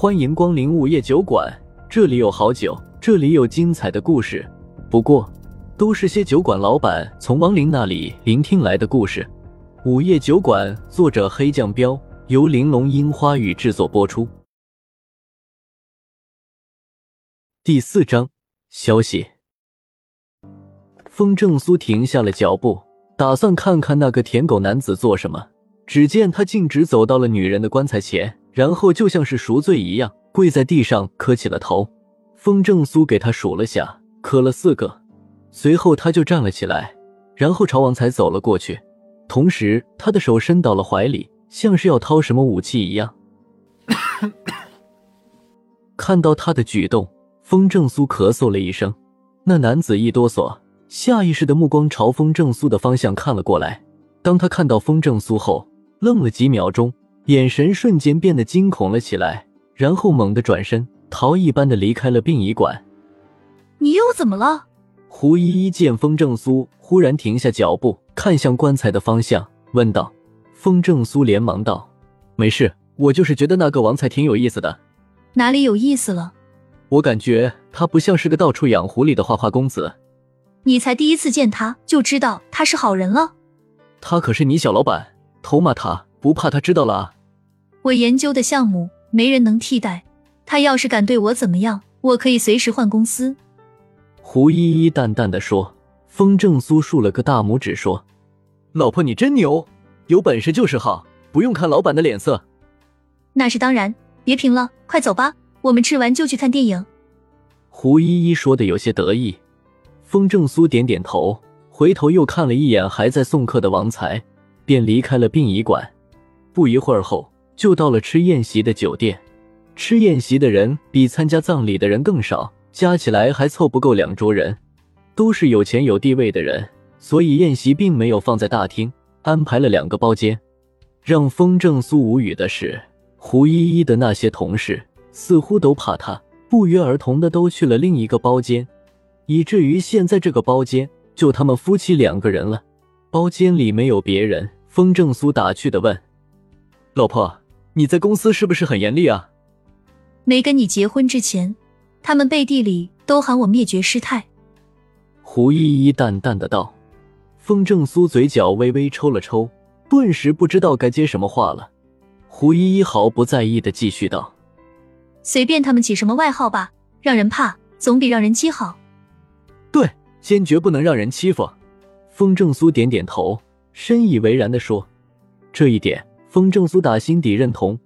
欢迎光临午夜酒馆，这里有好酒，这里有精彩的故事。不过，都是些酒馆老板从亡灵那里聆听来的故事。午夜酒馆，作者黑酱标，由玲珑樱花雨制作播出。第四章消息。风正苏停下了脚步，打算看看那个舔狗男子做什么。只见他径直走到了女人的棺材前，然后就像是赎罪一样跪在地上磕起了头。风正苏给他数了下，磕了四个，随后他就站了起来，然后朝王才走了过去，同时他的手伸到了怀里，像是要掏什么武器一样。看到他的举动，风正苏咳嗽了一声，那男子一哆嗦，下意识的目光朝风正苏的方向看了过来。当他看到风正苏后，愣了几秒钟，眼神瞬间变得惊恐了起来，然后猛地转身，逃一般的离开了殡仪馆。你又怎么了？胡依依见风正苏忽然停下脚步，看向棺材的方向，问道。风正苏连忙道：“没事，我就是觉得那个王才挺有意思的。哪里有意思了？我感觉他不像是个到处养狐狸的花花公子。你才第一次见他就知道他是好人了？他可是你小老板。”偷骂他，不怕他知道了啊！我研究的项目没人能替代，他要是敢对我怎么样，我可以随时换公司。胡依依淡淡的说。风正苏竖了个大拇指说：“老婆，你真牛，有本事就是好，不用看老板的脸色。”那是当然，别贫了，快走吧，我们吃完就去看电影。胡依依说的有些得意。风正苏点点头，回头又看了一眼还在送客的王才。便离开了殡仪馆，不一会儿后就到了吃宴席的酒店。吃宴席的人比参加葬礼的人更少，加起来还凑不够两桌人，都是有钱有地位的人，所以宴席并没有放在大厅，安排了两个包间。让风正苏无语的是，胡依依的那些同事似乎都怕他，不约而同的都去了另一个包间，以至于现在这个包间就他们夫妻两个人了。包间里没有别人。风正苏打趣的问：“老婆，你在公司是不是很严厉啊？”没跟你结婚之前，他们背地里都喊我灭绝师太。胡依依淡淡的道。风正苏嘴角微微抽了抽，顿时不知道该接什么话了。胡依依毫不在意的继续道：“随便他们起什么外号吧，让人怕总比让人欺好。”对，坚决不能让人欺负。风正苏点点头。深以为然的说：“这一点，风正苏打心底认同。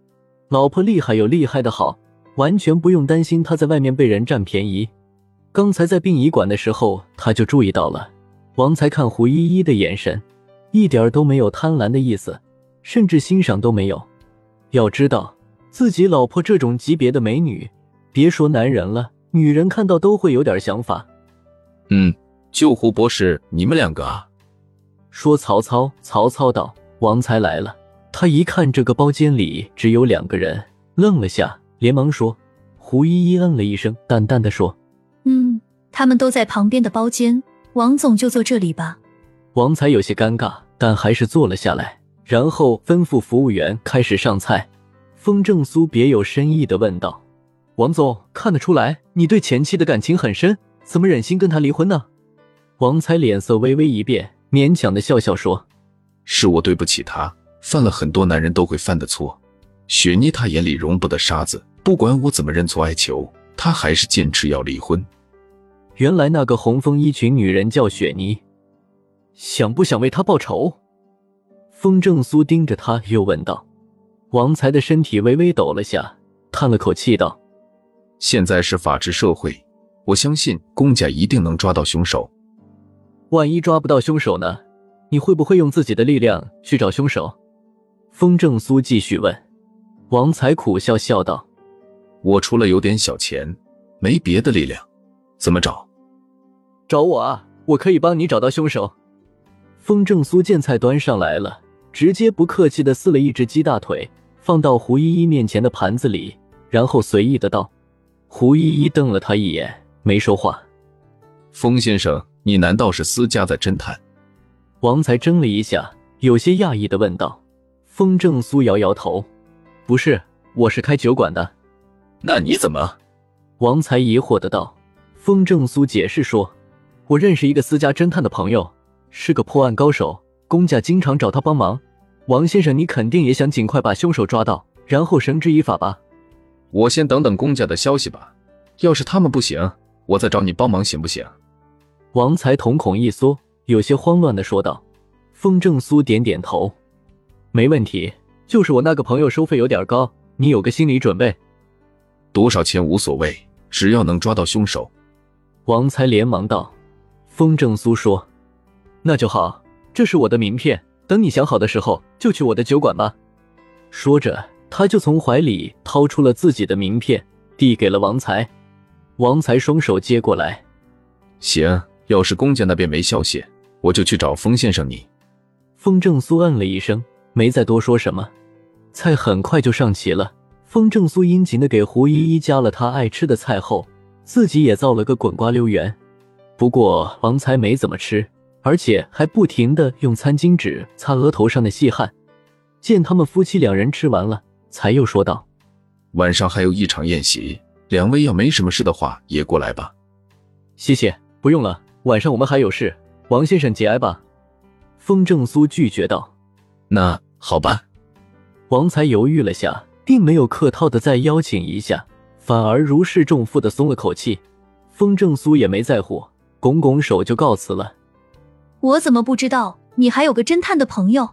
老婆厉害有厉害的好，完全不用担心他在外面被人占便宜。刚才在殡仪馆的时候，他就注意到了王才看胡依依的眼神，一点都没有贪婪的意思，甚至欣赏都没有。要知道，自己老婆这种级别的美女，别说男人了，女人看到都会有点想法。嗯，救胡博士，你们两个啊？”说曹操，曹操道：“王才来了。”他一看这个包间里只有两个人，愣了下，连忙说：“胡依依，嗯了一声，淡淡的说：‘嗯，他们都在旁边的包间，王总就坐这里吧。’”王才有些尴尬，但还是坐了下来，然后吩咐服务员开始上菜。风正苏别有深意的问道：“王总，看得出来你对前妻的感情很深，怎么忍心跟她离婚呢？”王才脸色微微一变。勉强的笑笑说：“是我对不起他，犯了很多男人都会犯的错。雪妮她眼里容不得沙子，不管我怎么认错哀求，她还是坚持要离婚。”原来那个红风衣裙女人叫雪妮，想不想为她报仇？风正苏盯着他，又问道。王才的身体微微抖了下，叹了口气道：“现在是法治社会，我相信公家一定能抓到凶手。”万一抓不到凶手呢？你会不会用自己的力量去找凶手？风正苏继续问。王才苦笑笑道：“我除了有点小钱，没别的力量。怎么找？找我啊！我可以帮你找到凶手。”风正苏见菜端上来了，直接不客气的撕了一只鸡大腿，放到胡依依面前的盘子里，然后随意的道：“胡依依瞪了他一眼，没说话。”风先生。你难道是私家的侦探？王才怔了一下，有些讶异的问道。风正苏摇摇头：“不是，我是开酒馆的。”那你怎么？王才疑惑的道。风正苏解释说：“我认识一个私家侦探的朋友，是个破案高手，公家经常找他帮忙。王先生，你肯定也想尽快把凶手抓到，然后绳之以法吧？我先等等公家的消息吧。要是他们不行，我再找你帮忙，行不行？”王才瞳孔一缩，有些慌乱的说道。风正苏点点头：“没问题，就是我那个朋友收费有点高，你有个心理准备。多少钱无所谓，只要能抓到凶手。”王才连忙道：“风正苏说，那就好，这是我的名片，等你想好的时候就去我的酒馆吧。”说着，他就从怀里掏出了自己的名片，递给了王才。王才双手接过来：“行，要是公家那边没消息，我就去找风先生你。”风正苏嗯了一声，没再多说什么。菜很快就上齐了，风正苏殷勤的给胡依依夹了她爱吃的菜后。自己也造了个滚瓜溜圆，不过王才没怎么吃，而且还不停的用餐巾纸擦额头上的细汗。见他们夫妻两人吃完了，才又说道：“晚上还有一场宴席，两位要没什么事的话，也过来吧。”“谢谢，不用了，晚上我们还有事，王先生节哀吧。”风正苏拒绝道。“那好吧。”王才犹豫了下，并没有客套的再邀请一下。反而如释重负的松了口气，风正苏也没在乎，拱拱手就告辞了。我怎么不知道你还有个侦探的朋友？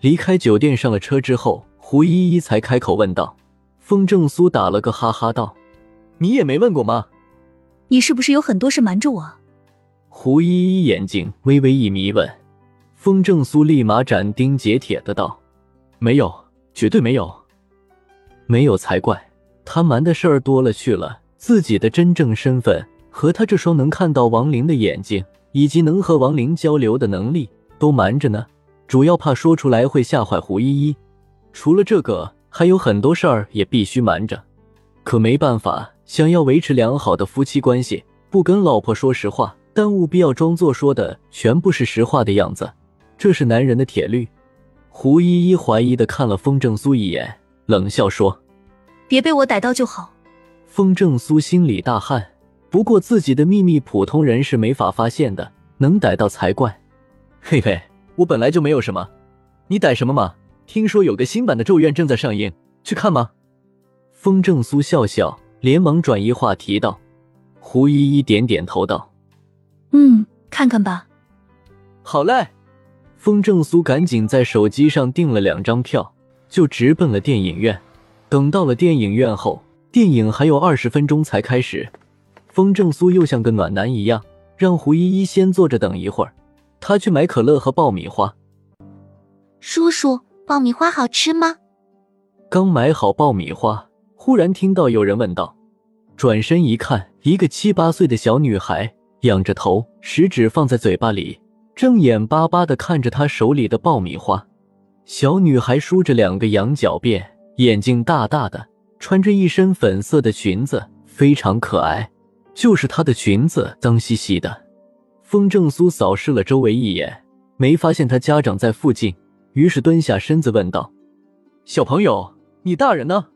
离开酒店上了车之后，胡依依才开口问道。风正苏打了个哈哈道：“你也没问过吗？你是不是有很多事瞒着我？”胡依依眼睛微微一迷，问。风正苏立马斩钉截铁的道：“没有，绝对没有，没有才怪。”他瞒的事儿多了去了，自己的真正身份和他这双能看到亡灵的眼睛，以及能和亡灵交流的能力都瞒着呢。主要怕说出来会吓坏胡依依。除了这个，还有很多事儿也必须瞒着。可没办法，想要维持良好的夫妻关系，不跟老婆说实话，但务必要装作说的全部是实话的样子，这是男人的铁律。胡依依怀疑的看了风正苏一眼，冷笑说。别被我逮到就好。风正苏心里大汗，不过自己的秘密普通人是没法发现的，能逮到才怪。嘿嘿，我本来就没有什么，你逮什么嘛？听说有个新版的《咒怨》正在上映，去看吗？风正苏笑笑，连忙转移话题道。胡依依点点头道：“嗯，看看吧。”好嘞。风正苏赶紧在手机上订了两张票，就直奔了电影院。等到了电影院后，电影还有二十分钟才开始。风正苏又像个暖男一样，让胡依依先坐着等一会儿，他去买可乐和爆米花。叔叔，爆米花好吃吗？刚买好爆米花，忽然听到有人问道。转身一看，一个七八岁的小女孩仰着头，食指放在嘴巴里，正眼巴巴的看着他手里的爆米花。小女孩梳着两个羊角辫。眼睛大大的，穿着一身粉色的裙子，非常可爱。就是她的裙子脏兮兮的。风正苏扫视了周围一眼，没发现他家长在附近，于是蹲下身子问道：“小朋友，你大人呢？”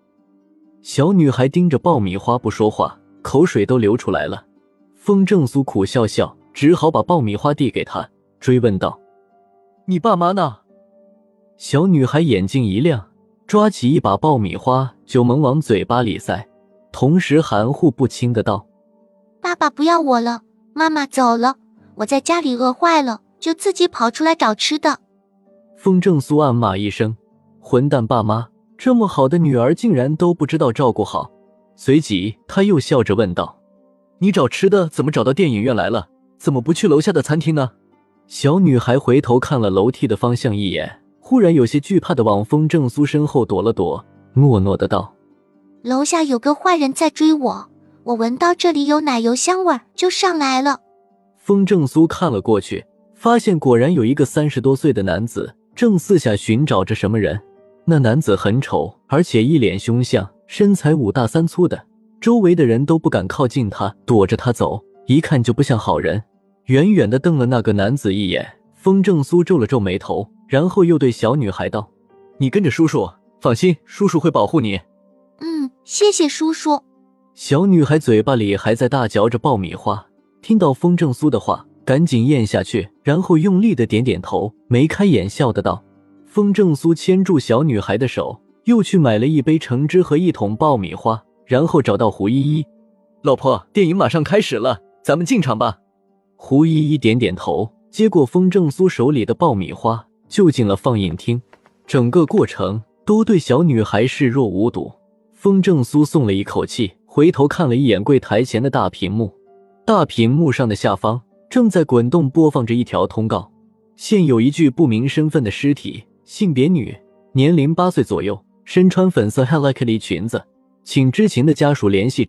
小女孩盯着爆米花不说话，口水都流出来了。风正苏苦笑笑，只好把爆米花递给他，追问道：“你爸妈呢？”小女孩眼睛一亮。抓起一把爆米花就猛往嘴巴里塞，同时含糊不清的道：“爸爸不要我了，妈妈走了，我在家里饿坏了，就自己跑出来找吃的。”风正苏暗骂一声：“混蛋爸妈，这么好的女儿竟然都不知道照顾好。”随即他又笑着问道：“你找吃的怎么找到电影院来了？怎么不去楼下的餐厅呢？”小女孩回头看了楼梯的方向一眼。忽然有些惧怕的往风正苏身后躲了躲，诺诺的道：“楼下有个坏人在追我，我闻到这里有奶油香味，就上来了。”风正苏看了过去，发现果然有一个三十多岁的男子正四下寻找着什么人。那男子很丑，而且一脸凶相，身材五大三粗的，周围的人都不敢靠近他，躲着他走，一看就不像好人。远远的瞪了那个男子一眼，风正苏皱了皱眉头。然后又对小女孩道：“你跟着叔叔，放心，叔叔会保护你。”嗯。嗯，谢谢叔叔。小女孩嘴巴里还在大嚼着爆米花，听到风正苏的话，赶紧咽下去，然后用力的点点头，眉开眼笑的道：“风正苏牵住小女孩的手，又去买了一杯橙汁和一桶爆米花，然后找到胡依依，老婆，电影马上开始了，咱们进场吧。”胡依依点点头，接过风正苏手里的爆米花，就进了放映厅。整个过程都对小女孩视若无睹。风正苏松了一口气。回头看了一眼柜台前的大屏幕，大屏幕上的下方正在滚动播放着一条通告，现有一具不明身份的尸体，性别女，年龄八岁左右，身穿粉色 Hello Kitty 裙子，请知情的家属联系。